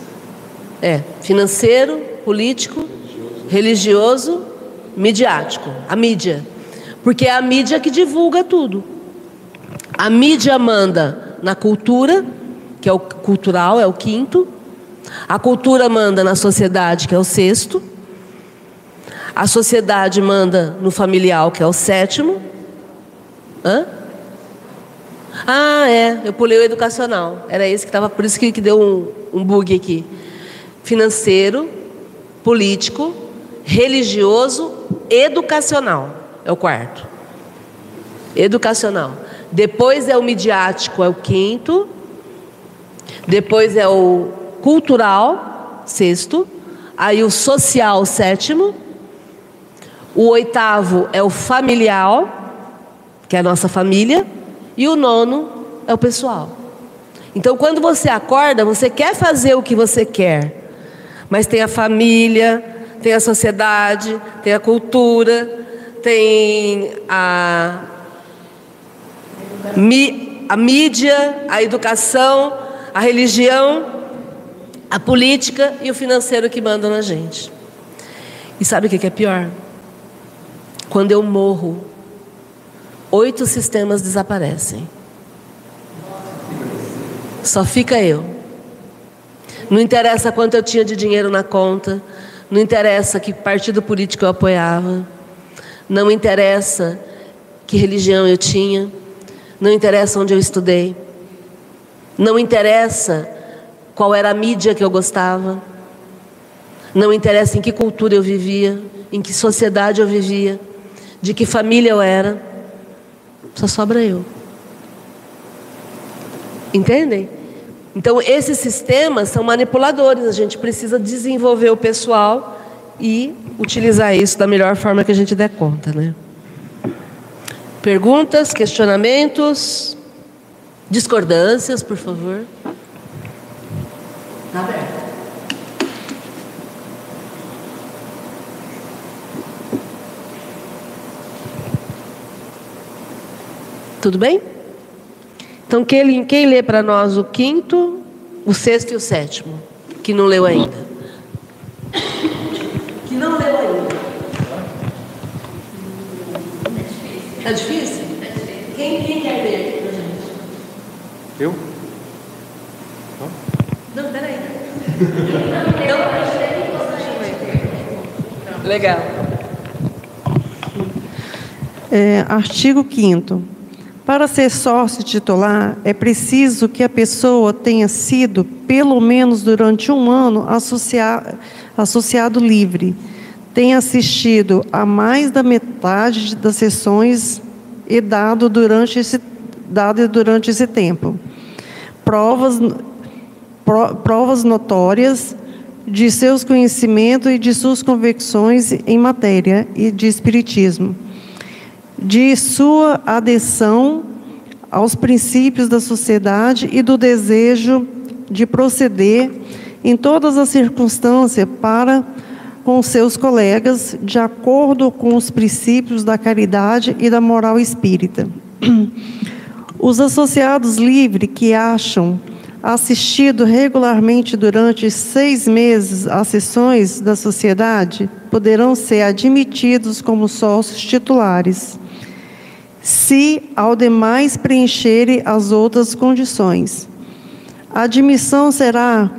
É, financeiro, político, religioso, midiático, a mídia. Porque é a mídia que divulga tudo. A mídia manda na cultura, que é o cultural, é o quinto. A cultura manda na sociedade, que é o sexto. A sociedade manda no familiar, que é o sétimo. Hã? Ah, é, eu pulei o educacional. Era esse que estava, por isso que, que deu um, um bug aqui. Financeiro, político, religioso, educacional. É o quarto. Educacional. Depois é o midiático, é o quinto. Depois é o cultural, sexto. Aí o social, sétimo. O oitavo é o familiar, que é a nossa família. E o nono é o pessoal. Então, quando você acorda, você quer fazer o que você quer, mas tem a família, tem a sociedade, tem a cultura, tem a, a mídia, a educação, a religião, a política e o financeiro que mandam na gente. E sabe o que é pior? Quando eu morro, oito sistemas desaparecem. Só fica eu. Não interessa quanto eu tinha de dinheiro na conta, não interessa que partido político eu apoiava, não interessa que religião eu tinha, não interessa onde eu estudei, não interessa qual era a mídia que eu gostava, não interessa em que cultura eu vivia, em que sociedade eu vivia, de que família eu era. Só sobra eu. Entendem? Então, esses sistemas são manipuladores. A gente precisa desenvolver o pessoal e utilizar isso da melhor forma que a gente der conta, né? Perguntas, questionamentos, discordâncias, por favor. Está aberto. Tudo bem? Então, quem, quem lê para nós o quinto, o sexto e o sétimo? Que não leu ainda. Que não leu ainda. Está difícil? Quem, quem quer ler aqui para gente? Eu? Não, peraí. Não, Legal. É, artigo 5 para ser sócio titular, é preciso que a pessoa tenha sido, pelo menos durante um ano, associado, associado livre, tenha assistido a mais da metade das sessões e dado durante esse, dado durante esse tempo. Provas, pro, provas notórias de seus conhecimentos e de suas convicções em matéria e de espiritismo de sua adesão aos princípios da sociedade e do desejo de proceder em todas as circunstâncias para com seus colegas, de acordo com os princípios da caridade e da moral espírita. Os associados livres que acham assistido regularmente durante seis meses às sessões da sociedade poderão ser admitidos como sócios titulares se ao demais preencherem as outras condições. A admissão será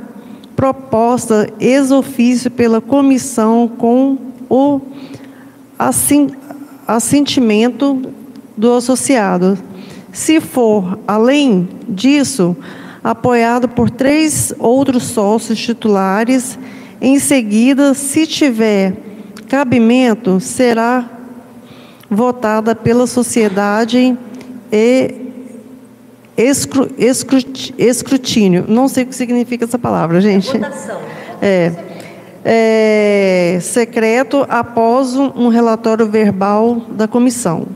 proposta ex ofício pela comissão com o assentimento do associado. Se for, além disso, apoiado por três outros sócios titulares, em seguida, se tiver cabimento, será votada pela sociedade e escru- escrut- escrutínio. Não sei o que significa essa palavra, gente. Votação. É, é, secreto após um, um relatório verbal da comissão.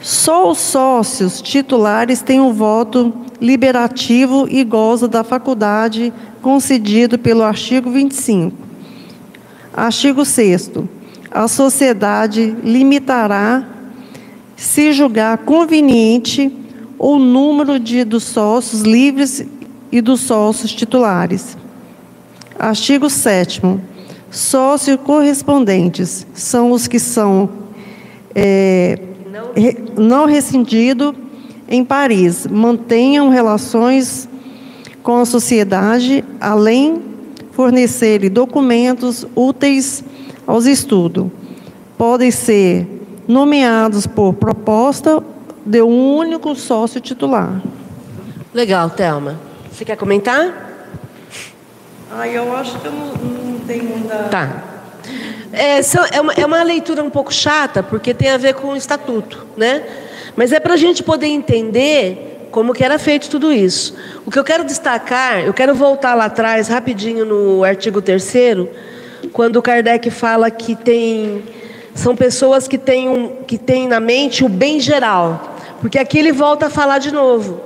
Só os sócios titulares têm o voto liberativo e goza da faculdade concedido pelo artigo 25. Artigo 6 A sociedade limitará, se julgar conveniente, o número de dos sócios livres e dos sócios titulares. Artigo 7 Sócios correspondentes são os que são é, não rescindido em Paris, mantenham relações com a sociedade, além fornecerem documentos úteis aos estudos. Podem ser nomeados por proposta de um único sócio titular. Legal, Thelma. Você quer comentar? Ah, eu acho que eu não, não tenho muita. Tá. É, são- é uma, é uma leitura um pouco chata, porque tem a ver com o estatuto, né? Mas é para a gente poder entender como que era feito tudo isso. O que eu quero destacar, eu quero voltar lá atrás, rapidinho, no artigo 3 quando Kardec fala que tem são pessoas que têm, um, que têm na mente o bem geral. Porque aqui ele volta a falar de novo.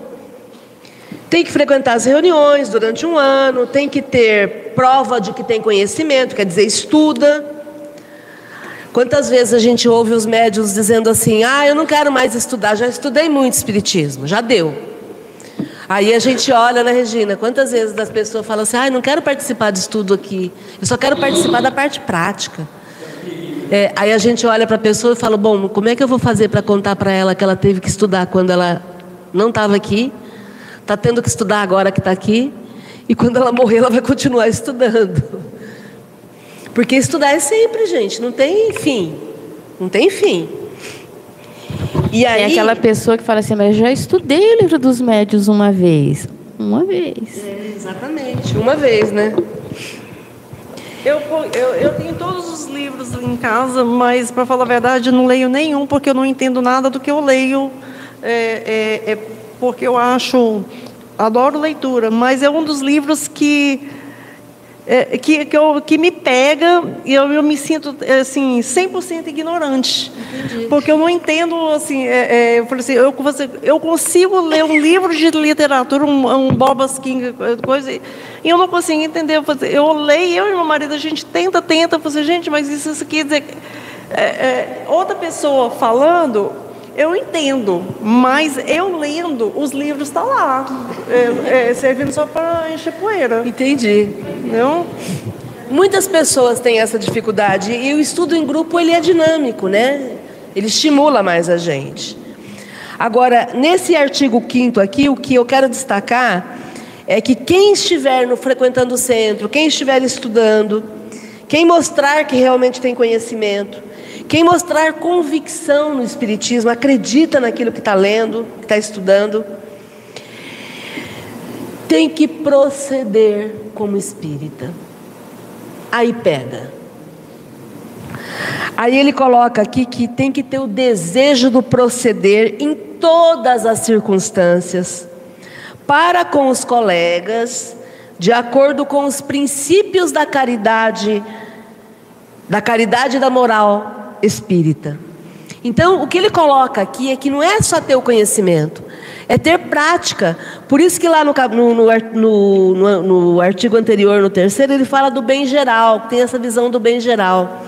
Tem que frequentar as reuniões durante um ano, tem que ter prova de que tem conhecimento, quer dizer, estuda. Quantas vezes a gente ouve os médios dizendo assim: ah, eu não quero mais estudar, já estudei muito Espiritismo, já deu. Aí a gente olha, né, Regina? Quantas vezes as pessoas falam assim: ah, não quero participar de estudo aqui, eu só quero participar da parte prática. É, aí a gente olha para a pessoa e fala: bom, como é que eu vou fazer para contar para ela que ela teve que estudar quando ela não estava aqui? Está tendo que estudar agora que está aqui? E quando ela morrer, ela vai continuar estudando. Porque estudar é sempre, gente, não tem fim. Não tem fim. E aí, É aquela pessoa que fala assim, mas eu já estudei o livro dos médios uma vez. Uma vez. É, exatamente, uma vez, né? Eu, eu, eu tenho todos os livros em casa, mas, para falar a verdade, eu não leio nenhum, porque eu não entendo nada do que eu leio. É, é, é porque eu acho. Adoro leitura, mas é um dos livros que. É, que, que, eu, que me pega e eu, eu me sinto assim 100% ignorante. Porque eu não entendo assim é, é, eu assim eu, você- eu consigo ler um livro de literatura um, um Bob King coisa e eu não consigo entender eu, assim, eu leio eu e meu marido a gente tenta tenta falei assim, gente mas isso, isso quer dizer é, é, outra pessoa falando eu entendo, mas eu lendo, os livros estão lá, é, é, servindo só para encher poeira. Entendi. Não? Muitas pessoas têm essa dificuldade e o estudo em grupo ele é dinâmico, né? Ele estimula mais a gente. Agora, nesse artigo 5 aqui, o que eu quero destacar é que quem estiver no, frequentando o centro, quem estiver estudando, quem mostrar que realmente tem conhecimento, quem mostrar convicção no Espiritismo, acredita naquilo que está lendo, que está estudando, tem que proceder como espírita. Aí pega. Aí ele coloca aqui que tem que ter o desejo do proceder em todas as circunstâncias, para com os colegas, de acordo com os princípios da caridade, da caridade e da moral espírita. Então, o que ele coloca aqui é que não é só ter o conhecimento, é ter prática. Por isso que lá no, no, no no- artigo anterior, no terceiro, ele fala do bem geral, tem essa visão do bem geral.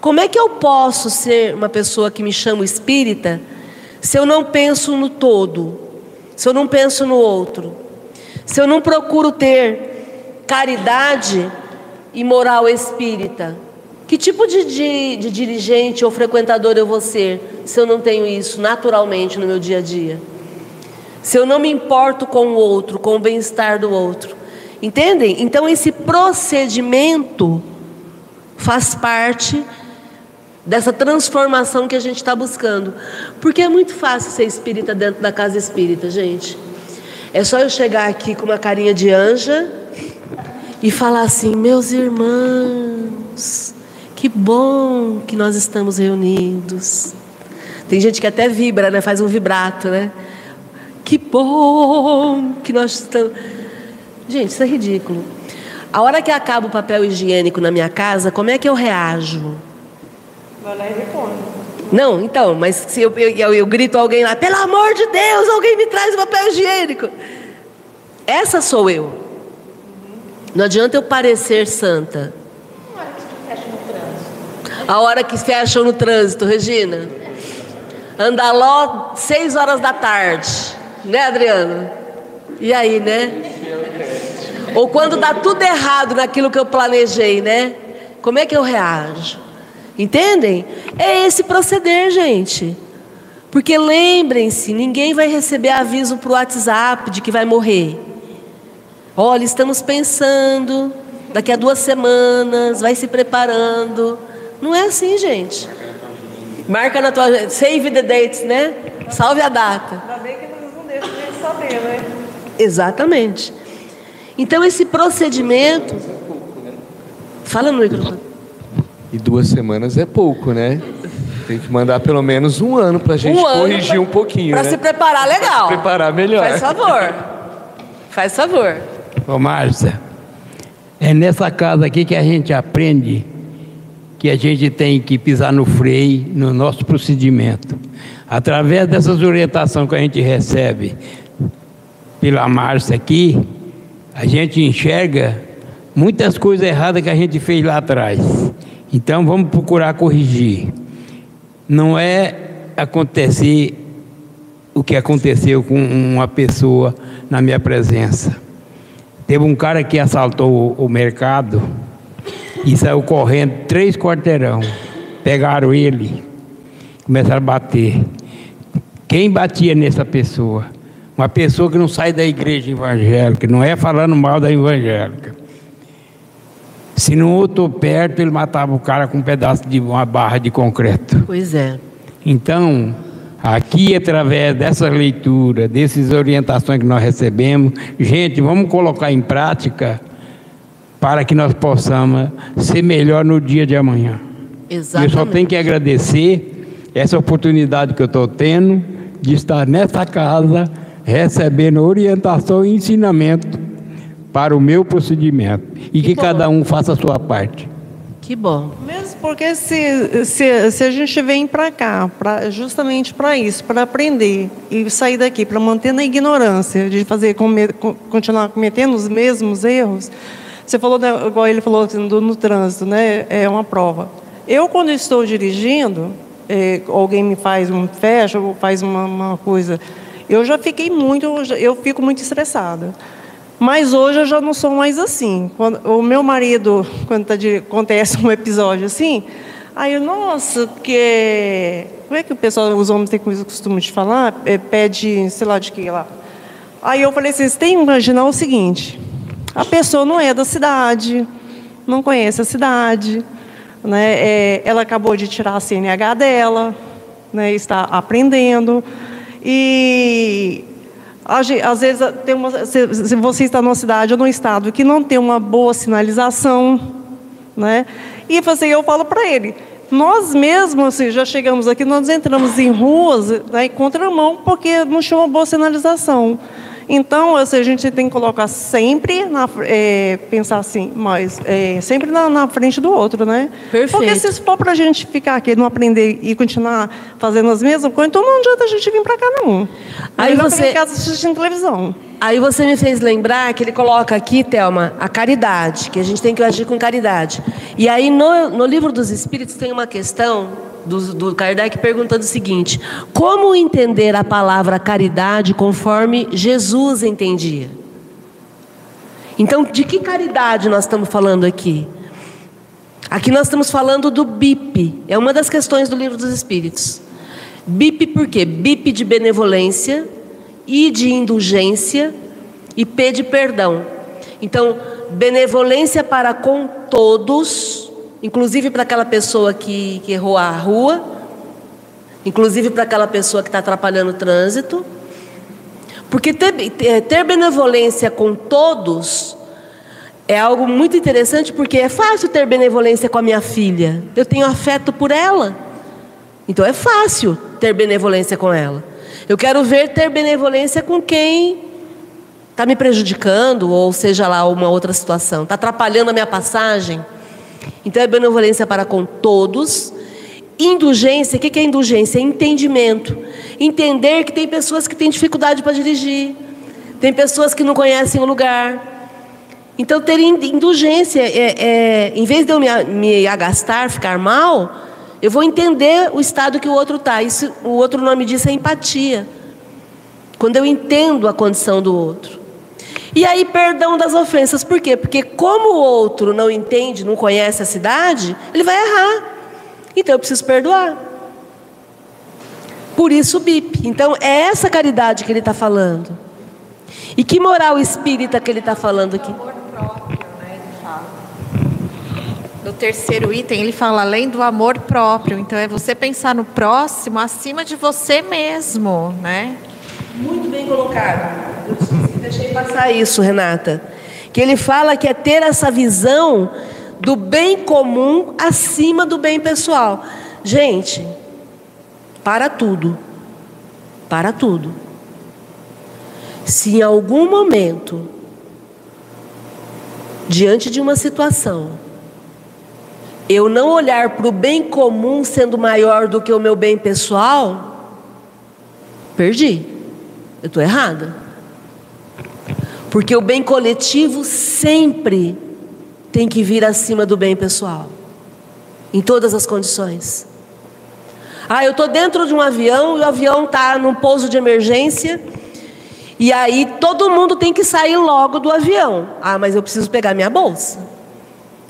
Como é que eu posso ser uma pessoa que me chamo espírita se eu não penso no todo, se eu não penso no outro, se eu não procuro ter caridade e moral espírita? Que tipo de, de, de dirigente ou frequentador eu vou ser se eu não tenho isso naturalmente no meu dia a dia? se eu não me importo com o outro, com o bem-estar do outro. Entendem? Então, esse procedimento faz parte dessa transformação que a gente está buscando. Porque é muito fácil ser espírita dentro da casa espírita, gente. É só eu chegar aqui com uma carinha de anja e falar assim: meus irmãos, que bom que nós estamos reunidos. Tem gente que até vibra, né? Faz um vibrato, né? Que bom que nós estamos. Gente, isso é ridículo. A hora que acaba o papel higiênico na minha casa, como é que eu reajo? Vai lá e responde. Não, então, mas se eu, eu, eu, eu grito alguém lá, pelo amor de Deus, alguém me traz o papel higiênico. Essa sou eu. Não adianta eu parecer santa. A hora que fecham no trânsito, Regina. Anda lá seis horas da tarde. Né, Adriano? E aí, né? Ou quando dá tudo errado naquilo que eu planejei, né? Como é que eu reajo? Entendem? É esse proceder, gente. Porque lembrem-se, ninguém vai receber aviso para o WhatsApp de que vai morrer. Olha, estamos pensando, daqui a duas semanas, vai se preparando. Não é assim, gente. Marca na tua. Save the dates, né? Salve a data. Ainda bem que eles não deixam a gente saber, né? Exatamente. Então, esse procedimento. Fala no microfone. E duas semanas é pouco, né? Tem que mandar pelo menos um ano pra gente Um corrigir pra- um pouquinho, Para né? se preparar legal. Se preparar melhor. Faz favor. Faz favor. Ô Márcia, é nessa casa aqui que a gente aprende que a gente tem que pisar no freio no nosso procedimento. Através dessas orientações que a gente recebe pela Márcia aqui, a gente enxerga muitas coisas erradas que a gente fez lá atrás. Então vamos procurar corrigir. Não é acontecer o que aconteceu com uma pessoa na minha presença. Teve um cara que assaltou o, mercado e saiu correndo três quarteirão. Pegaram ele, começaram a bater. Quem batia nessa pessoa? Uma pessoa que não sai da igreja evangélica, não é falando mal da evangélica. Se não outro perto, ele matava o cara com um pedaço de uma barra de concreto. Pois é. Então, aqui através dessa leitura, dessas orientações que nós recebemos, gente, vamos colocar em prática para que nós possamos ser melhor no dia de amanhã. Eu só Exatamente. tenho que agradecer essa oportunidade que eu estou tendo de estar nessa casa recebendo orientação e ensinamento para o meu procedimento e que cada um faça a sua parte. Que bom. Mesmo porque se, se, se a gente vem para cá, pra, justamente para isso, para aprender e sair daqui, para manter na ignorância, de fazer come, co- continuar cometendo os mesmos erros, você falou, né, igual ele falou assim, do, no trânsito, né, é uma prova. Eu, quando estou dirigindo, é, alguém me faz um fecha ou faz uma, uma coisa, eu já fiquei muito, eu fico muito estressada. Mas hoje eu já não sou mais assim. Quando, o meu marido, quando tá de- acontece um episódio assim, aí eu, nossa, porque. Como é que o pessoal, os homens têm o costume de falar? É, pede, sei lá de que lá. Aí eu falei assim: você tem que imaginar o seguinte: a pessoa não é da cidade, não conhece a cidade, né? É, ela acabou de tirar a CNH dela, né? está aprendendo. E às vezes tem uma, se você está numa cidade ou num estado que não tem uma boa sinalização, né? E assim, eu falo para ele, nós mesmos assim, já chegamos aqui, nós entramos em ruas né, em contramão porque não tinha uma boa sinalização. Então, assim, a gente tem que colocar sempre, na, é, pensar assim, mas é, sempre na, na frente do outro, né? Perfeito. Porque se for para a gente ficar aqui, não aprender e continuar fazendo as mesmas coisas, então não adianta a gente vir para cá, não. Aí você- em casa assistindo televisão. Aí você me fez lembrar que ele coloca aqui, Thelma, a caridade, que a gente tem que agir com caridade. E aí no, no livro dos Espíritos tem uma questão do, do Kardec perguntando o seguinte: como entender a palavra caridade conforme Jesus entendia? Então, de que caridade nós estamos falando aqui? Aqui nós estamos falando do BIP, é uma das questões do livro dos Espíritos. BIP por quê? BIP de benevolência I de indulgência e P de perdão. Então, benevolência para com todos, inclusive para aquela pessoa que, que errou a rua, inclusive para aquela pessoa que está atrapalhando o trânsito. Porque ter, ter benevolência com todos é algo muito interessante, porque é fácil ter benevolência com a minha filha. Eu tenho afeto por ela. Então é fácil ter benevolência com ela. Eu quero ver ter benevolência com quem está me prejudicando, ou seja lá, uma outra situação, está atrapalhando a minha passagem. Então é benevolência para com todos. Indulgência, o que é indulgência? É entendimento. Entender que tem pessoas que têm dificuldade para dirigir, tem pessoas que não conhecem o lugar. Então, ter indulgência, é, é, em vez de eu me, me agastar, ficar mal, eu vou entender o estado que o outro está. Isso, o outro nome disso é empatia. Quando eu entendo a condição do outro. E aí, perdão das ofensas. Por quê? Porque como o outro não entende, não conhece a cidade, ele vai errar. Então eu preciso perdoar. Por isso o BIP. Então é essa caridade que ele está falando. E que moral espírita que ele está falando aqui? No terceiro item, ele fala além do amor próprio. Então, é você pensar no próximo acima de você mesmo, né? Muito bem colocado. Deixei passar isso, Renata. Que ele fala que é ter essa visão do bem comum acima do bem pessoal. Gente, para tudo. Para tudo. Se em algum momento, diante de uma situação, eu não olhar para o bem comum sendo maior do que o meu bem pessoal, perdi. Eu estou errada. Porque o bem coletivo sempre tem que vir acima do bem pessoal, em todas as condições. Ah, eu estou dentro de um avião e o avião está num pouso de emergência. E aí todo mundo tem que sair logo do avião. Ah, mas eu preciso pegar minha bolsa.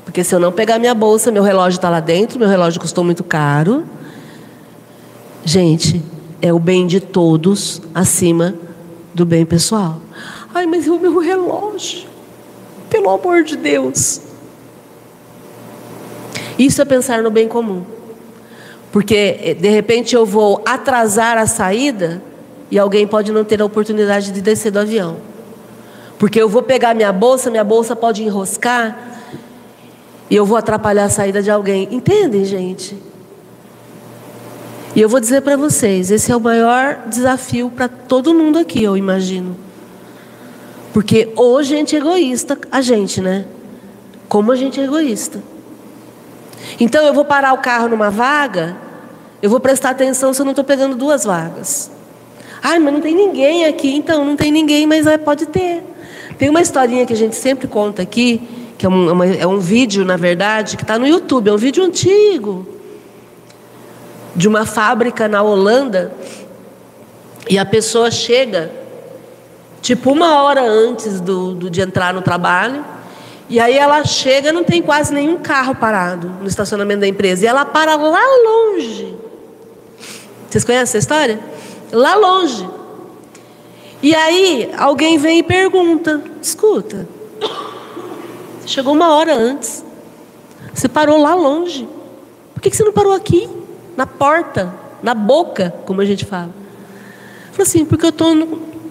Porque se eu não pegar minha bolsa, meu relógio está lá dentro, meu relógio custou muito caro. Gente, é o bem de todos acima do bem pessoal. Ai, mas o meu relógio, pelo amor de Deus. Isso é pensar no bem comum. Porque de repente eu vou atrasar a saída e alguém pode não ter a oportunidade de descer do avião. Porque eu vou pegar minha bolsa, minha bolsa pode enroscar e eu vou atrapalhar a saída de alguém. Entendem, gente? E eu vou dizer para vocês: esse é o maior desafio para todo mundo aqui, eu imagino. Porque ou gente é egoísta, a gente, né? Como a gente é egoísta. Então eu vou parar o carro numa vaga, eu vou prestar atenção se eu não estou pegando duas vagas. Ai, mas não tem ninguém aqui. Então, não tem ninguém, mas é, pode ter. Tem uma historinha que a gente sempre conta aqui, que é um, uma, é um vídeo, na verdade, que está no YouTube, é um vídeo antigo, de uma fábrica na Holanda, e a pessoa chega, tipo uma hora antes do, do, de entrar no trabalho, e aí ela chega, não tem quase nenhum carro parado no estacionamento da empresa, e ela para lá longe. Vocês conhecem essa história? Lá longe. E aí alguém vem e pergunta: escuta, Chegou uma hora antes. Você parou lá longe. Por que você não parou aqui? Na porta, na boca, como a gente fala. Falou assim, porque eu estou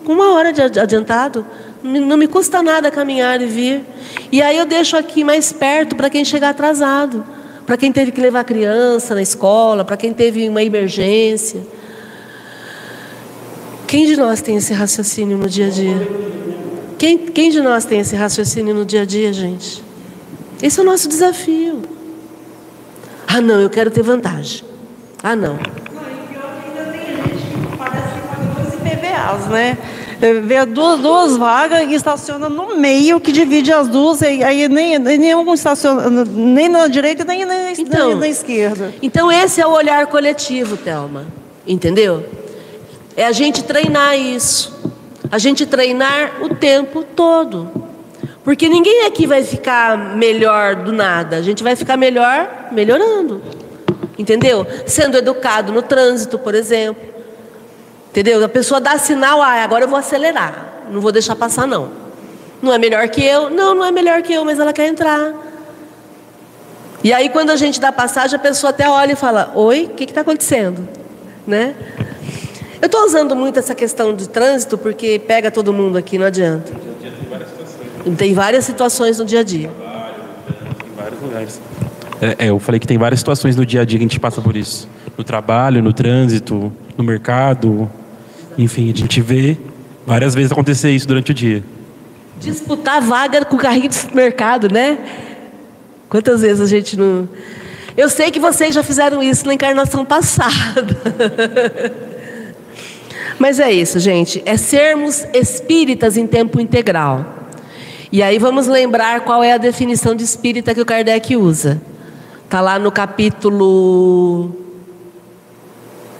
com uma hora de adiantado. Não me custa nada caminhar e vir. E aí eu deixo aqui mais perto para quem chegar atrasado. Para quem teve que levar criança na escola, para quem teve uma emergência. Quem de nós tem esse raciocínio no dia a dia? Quem, quem de nós tem esse raciocínio no dia a dia, gente? Esse é o nosso desafio. Ah, não, eu quero ter vantagem. Ah, não. Né? Vê duas, duas vagas e estaciona no meio, que divide as duas, e aí nem, nenhum estaciona, nem na direita, nem na, então, nem na esquerda. Então, esse é o olhar coletivo, Thelma. Entendeu? É a gente treinar isso a gente treinar o tempo todo. Porque ninguém aqui vai ficar melhor do nada, a gente vai ficar melhor melhorando. Entendeu? Sendo educado no trânsito, por exemplo. Entendeu? A pessoa dá sinal, ah, agora eu vou acelerar. Não vou deixar passar, não. Não é melhor que eu? Não, não é melhor que eu, mas ela quer entrar. E aí, quando a gente dá passagem, a pessoa até olha e fala: Oi, o que está acontecendo? Né? Eu estou usando muito essa questão de trânsito porque pega todo mundo aqui, não adianta. Tem várias situações no dia a dia. Em vários lugares. É, eu falei que tem várias situações no dia a dia que a gente passa por isso. No trabalho, no trânsito, no mercado. Enfim, a gente vê várias vezes acontecer isso durante o dia. Disputar vaga com o carrinho de supermercado, né? Quantas vezes a gente não. Eu sei que vocês já fizeram isso na encarnação passada. Mas é isso, gente. É sermos espíritas em tempo integral. E aí vamos lembrar qual é a definição de espírita que o Kardec usa. Está lá no capítulo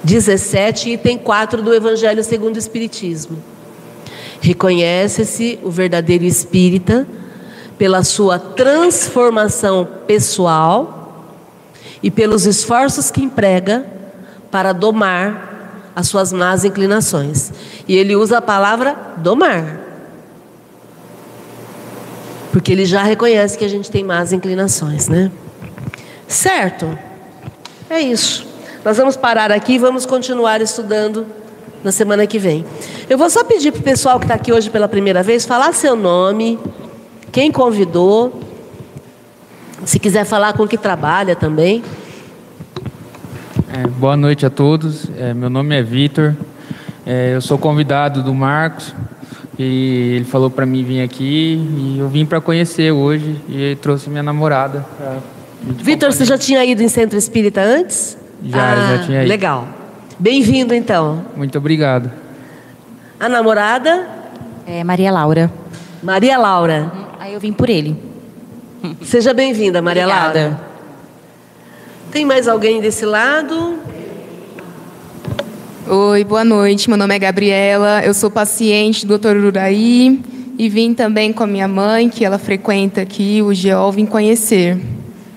17, item 4 do Evangelho segundo o Espiritismo. Reconhece-se o verdadeiro espírita pela sua transformação pessoal e pelos esforços que emprega para domar as suas más inclinações. E ele usa a palavra domar. Porque ele já reconhece que a gente tem más inclinações, né? Certo? É isso. Nós vamos parar aqui e vamos continuar estudando na semana que vem. Eu vou só pedir para o pessoal que está aqui hoje pela primeira vez falar seu nome, quem convidou, se quiser falar com que trabalha também. É, boa noite a todos. É, meu nome é Vitor. É, eu sou convidado do Marcos e ele falou para mim vir aqui e eu vim para conhecer hoje e trouxe minha namorada. Vitor, você já tinha ido em centro espírita antes? Já, ah, já tinha ido. Legal. Bem-vindo então. Muito obrigado. A namorada? É Maria Laura. Maria Laura. Aí eu vim por ele. Seja bem-vinda, Maria Obrigada. Laura. Tem mais alguém desse lado? Oi, boa noite. Meu nome é Gabriela. Eu sou paciente do Dr. Uraí e vim também com a minha mãe, que ela frequenta aqui o GEOL, vim conhecer.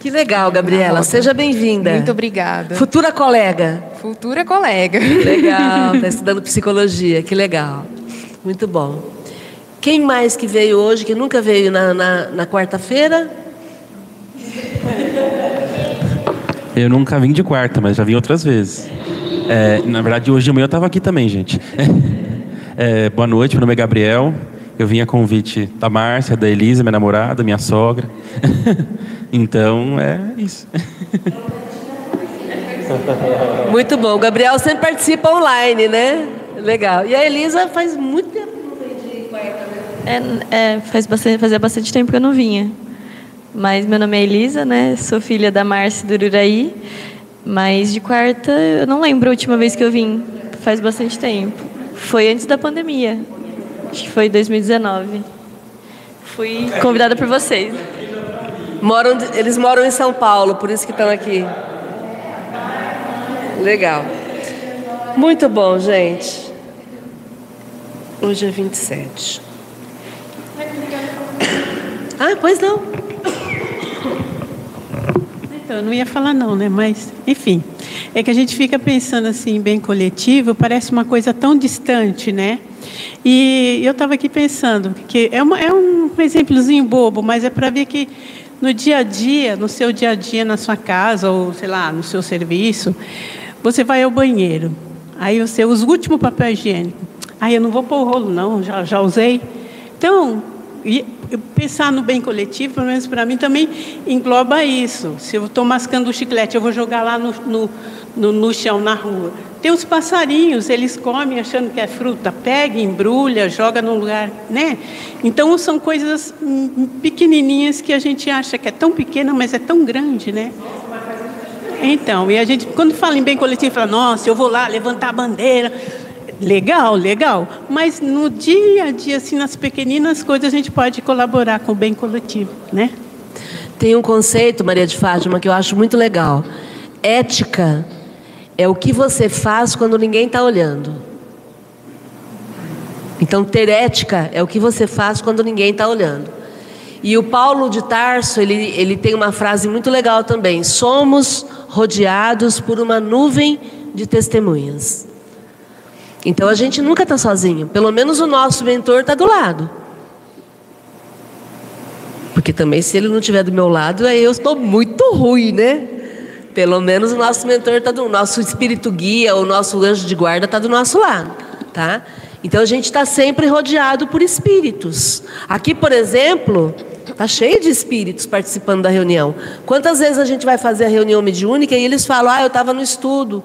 Que legal, Gabriela. Seja bem-vinda. Muito obrigada. Futura colega. Futura colega. Legal, está estudando psicologia, que legal. Muito bom. Quem mais que veio hoje, que nunca veio na, na, na quarta-feira? Eu nunca vim de quarta, mas já vim outras vezes. É, na verdade, hoje de manhã eu estava aqui também, gente. É, boa noite, meu nome é Gabriel. Eu vim a convite da Márcia, da Elisa, minha namorada, minha sogra. então, é isso. Muito bom. O Gabriel sempre participa online, né? Legal. E a Elisa faz muito tempo que não vem de quarta, né? É, é, faz bastante, fazia bastante tempo que eu não vinha. Mas meu nome é Elisa, né? Sou filha da Márcia do Ururaí. Mas de quarta, eu não lembro a última vez que eu vim. Faz bastante tempo. Foi antes da pandemia. Acho que foi 2019. Fui convidada por vocês. Moram, eles moram em São Paulo, por isso que estão aqui. Legal. Muito bom, gente. Hoje é 27. Ah, pois não. Então, eu não ia falar não, né? Mas, enfim. É que a gente fica pensando assim, bem coletivo, parece uma coisa tão distante, né? E eu estava aqui pensando, que é, uma, é um exemplozinho bobo, mas é para ver que no dia a dia, no seu dia a dia, na sua casa, ou sei lá, no seu serviço, você vai ao banheiro. Aí você usa o último papel higiênico. Aí eu não vou pôr o rolo, não, já, já usei. Então, pensar no bem coletivo, pelo menos para mim, também engloba isso. Se eu estou mascando o chiclete, eu vou jogar lá no, no, no, no chão, na rua. Tem os passarinhos, eles comem achando que é fruta, pega, embrulha, joga num lugar, né? Então são coisas hum, pequenininhas que a gente acha que é tão pequena, mas é tão grande, né? Então, e a gente, quando fala em bem coletivo, fala, nossa, eu vou lá levantar a bandeira. Legal, legal. Mas no dia a dia, assim, nas pequeninas coisas, a gente pode colaborar com o bem coletivo, né? Tem um conceito, Maria de Fátima, que eu acho muito legal. Ética é o que você faz quando ninguém está olhando. Então, ter ética é o que você faz quando ninguém está olhando. E o Paulo de Tarso, ele, ele tem uma frase muito legal também: somos rodeados por uma nuvem de testemunhas. Então a gente nunca está sozinho. Pelo menos o nosso mentor está do lado. Porque também se ele não estiver do meu lado, aí eu estou muito ruim, né? Pelo menos o nosso mentor está do nosso espírito guia, o nosso anjo de guarda está do nosso lado, tá? Então a gente está sempre rodeado por espíritos. Aqui, por exemplo, está cheio de espíritos participando da reunião. Quantas vezes a gente vai fazer a reunião mediúnica e eles falam: "Ah, eu estava no estudo,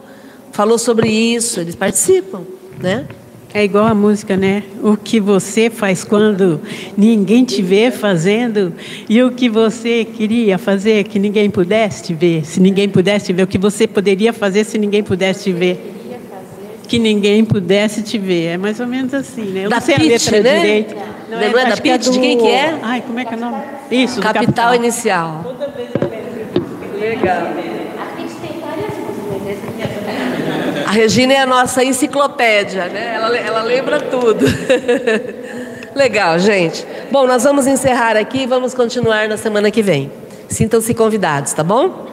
falou sobre isso", eles participam, né? É igual a música, né? O que você faz quando ninguém te vê fazendo e o que você queria fazer que ninguém pudesse te ver, se ninguém pudesse te ver, o que você poderia fazer se ninguém pudesse te ver. Que ninguém pudesse te ver. É mais ou menos assim, né? Eu Da não sei a Pitty, letra né? direito. Não é da acho Pitty? do- De quem que é? Ai, como é que é o nome? Isso, do Capital, inicial. Legal. A Regina é a nossa enciclopédia, né? Ela, ela lembra tudo. Legal, gente. Bom, nós vamos encerrar aqui e vamos continuar na semana que vem. Sintam-se convidados, tá bom?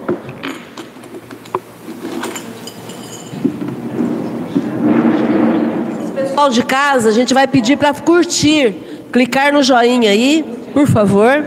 Pessoal de casa, a gente vai pedir para curtir, clicar no joinha aí, por favor.